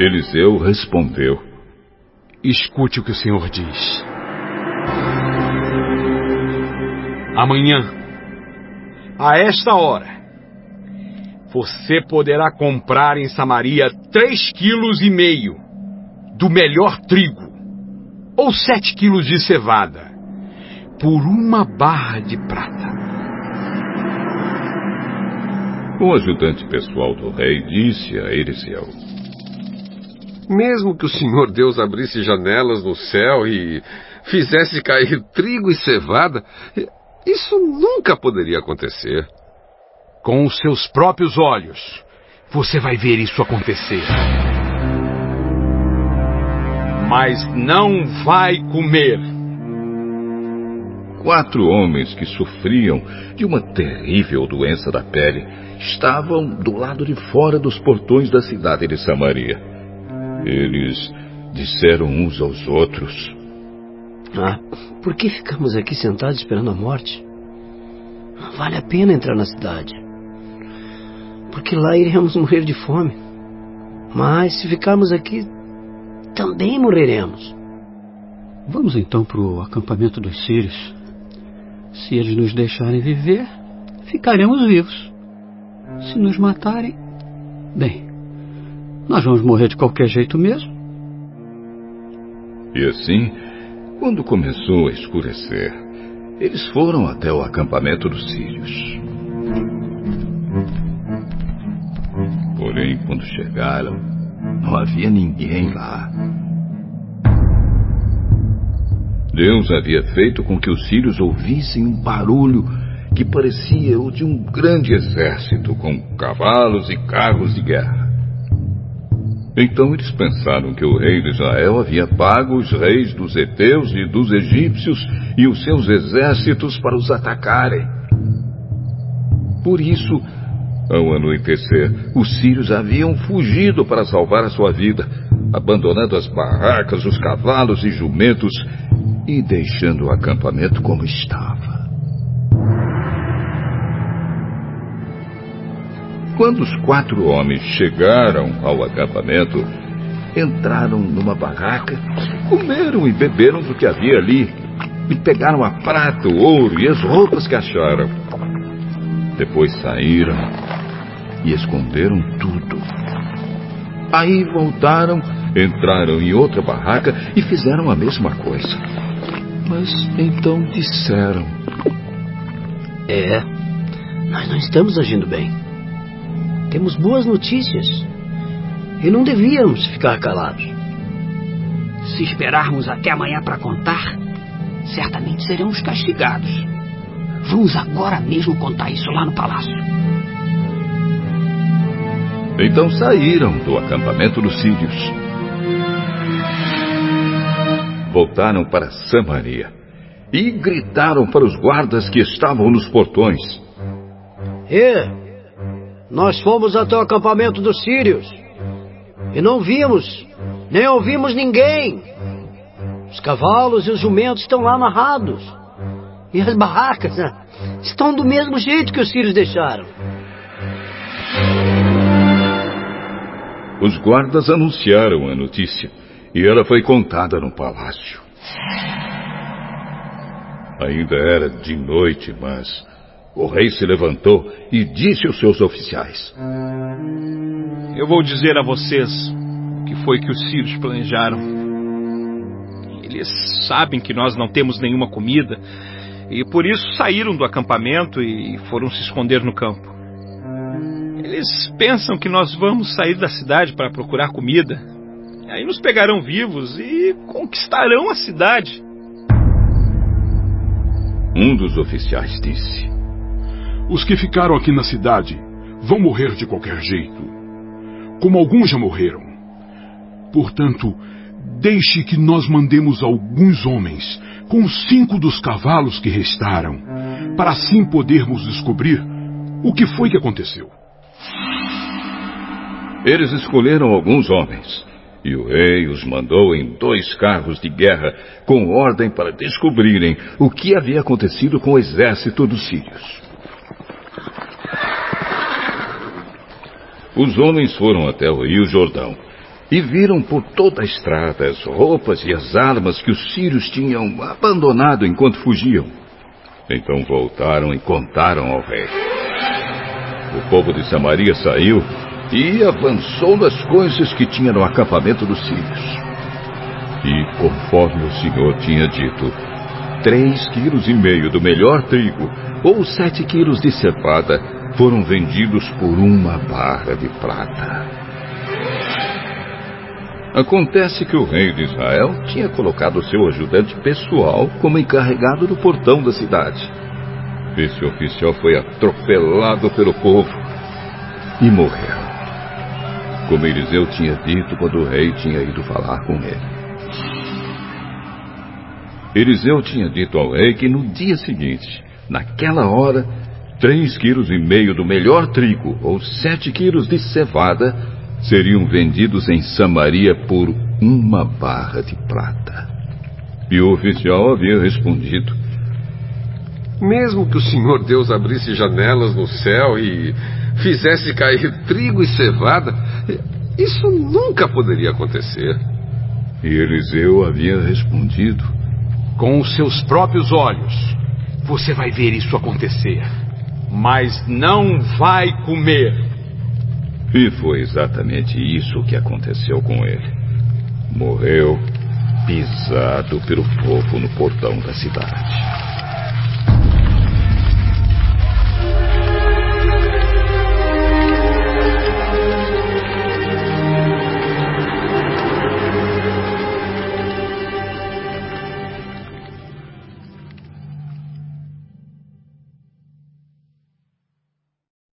Eliseu respondeu: Escute o que o Senhor diz. Amanhã, a esta hora, você poderá comprar em Samaria três quilos e meio do melhor trigo, ou sete quilos de cevada, por uma barra de prata. O ajudante pessoal do rei disse a Eliseu: Mesmo que o Senhor Deus abrisse janelas no céu e fizesse cair trigo e cevada, isso nunca poderia acontecer. Com os seus próprios olhos, você vai ver isso acontecer. Mas não vai comer. Quatro homens que sofriam de uma terrível doença da pele estavam do lado de fora dos portões da cidade de Samaria. Eles disseram uns aos outros: Ah, por que ficamos aqui sentados esperando a morte? Não vale a pena entrar na cidade. Porque lá iremos morrer de fome. Mas se ficarmos aqui, também morreremos. Vamos então para o acampamento dos sírios. Se eles nos deixarem viver, ficaremos vivos. Se nos matarem, bem, nós vamos morrer de qualquer jeito mesmo. E assim, quando começou a escurecer, eles foram até o acampamento dos sírios. Porém, quando chegaram, não havia ninguém lá. Deus havia feito com que os sírios ouvissem um barulho que parecia o de um grande exército com cavalos e carros de guerra. Então eles pensaram que o rei de Israel havia pago os reis dos heteus e dos egípcios e os seus exércitos para os atacarem. Por isso, ao anoitecer, os sírios haviam fugido para salvar a sua vida, abandonando as barracas, os cavalos e jumentos e deixando o acampamento como estava. Quando os quatro homens chegaram ao acampamento, entraram numa barraca, comeram e beberam do que havia ali, e pegaram a prata, o ouro e as roupas que acharam. Depois saíram e esconderam tudo. Aí voltaram, entraram em outra barraca e fizeram a mesma coisa. Mas então disseram: É, nós não estamos agindo bem. Temos boas notícias. E não devíamos ficar calados. Se esperarmos até amanhã para contar, certamente seremos castigados. Vamos agora mesmo contar isso lá no palácio. Então saíram do acampamento dos sírios. Voltaram para Samaria e gritaram para os guardas que estavam nos portões: E nós fomos até o acampamento dos sírios e não vimos, nem ouvimos ninguém. Os cavalos e os jumentos estão lá amarrados. E as barracas né, estão do mesmo jeito que os sírios deixaram. Os guardas anunciaram a notícia e ela foi contada no palácio. Ainda era de noite, mas o rei se levantou e disse aos seus oficiais: Eu vou dizer a vocês o que foi que os sírios planejaram. Eles sabem que nós não temos nenhuma comida e por isso saíram do acampamento e foram se esconder no campo. Eles pensam que nós vamos sair da cidade para procurar comida. Aí nos pegarão vivos e conquistarão a cidade. Um dos oficiais disse: Os que ficaram aqui na cidade vão morrer de qualquer jeito, como alguns já morreram. Portanto, deixe que nós mandemos alguns homens com cinco dos cavalos que restaram, para assim podermos descobrir o que foi que aconteceu. Eles escolheram alguns homens, e o rei os mandou em dois carros de guerra com ordem para descobrirem o que havia acontecido com o exército dos sírios. Os homens foram até o rio Jordão e viram por toda a estrada as roupas e as armas que os sírios tinham abandonado enquanto fugiam. Então voltaram e contaram ao rei. O povo de Samaria saiu e avançou nas coisas que tinha no acampamento dos sírios. E conforme o Senhor tinha dito, três quilos e meio do melhor trigo ou sete quilos de cevada foram vendidos por uma barra de prata. Acontece que o rei de Israel tinha colocado seu ajudante pessoal como encarregado do portão da cidade. Esse oficial foi atropelado pelo povo e morreu. Como Eliseu tinha dito quando o rei tinha ido falar com ele. Eliseu tinha dito ao rei que no dia seguinte, naquela hora, três quilos e meio do melhor trigo ou sete quilos de cevada seriam vendidos em Samaria por uma barra de prata. E o oficial havia respondido: Mesmo que o Senhor Deus abrisse janelas no céu e fizesse cair trigo e cevada, isso nunca poderia acontecer. E Eliseu havia respondido: Com os seus próprios olhos, você vai ver isso acontecer, mas não vai comer. E foi exatamente isso que aconteceu com ele. Morreu pisado pelo povo no portão da cidade.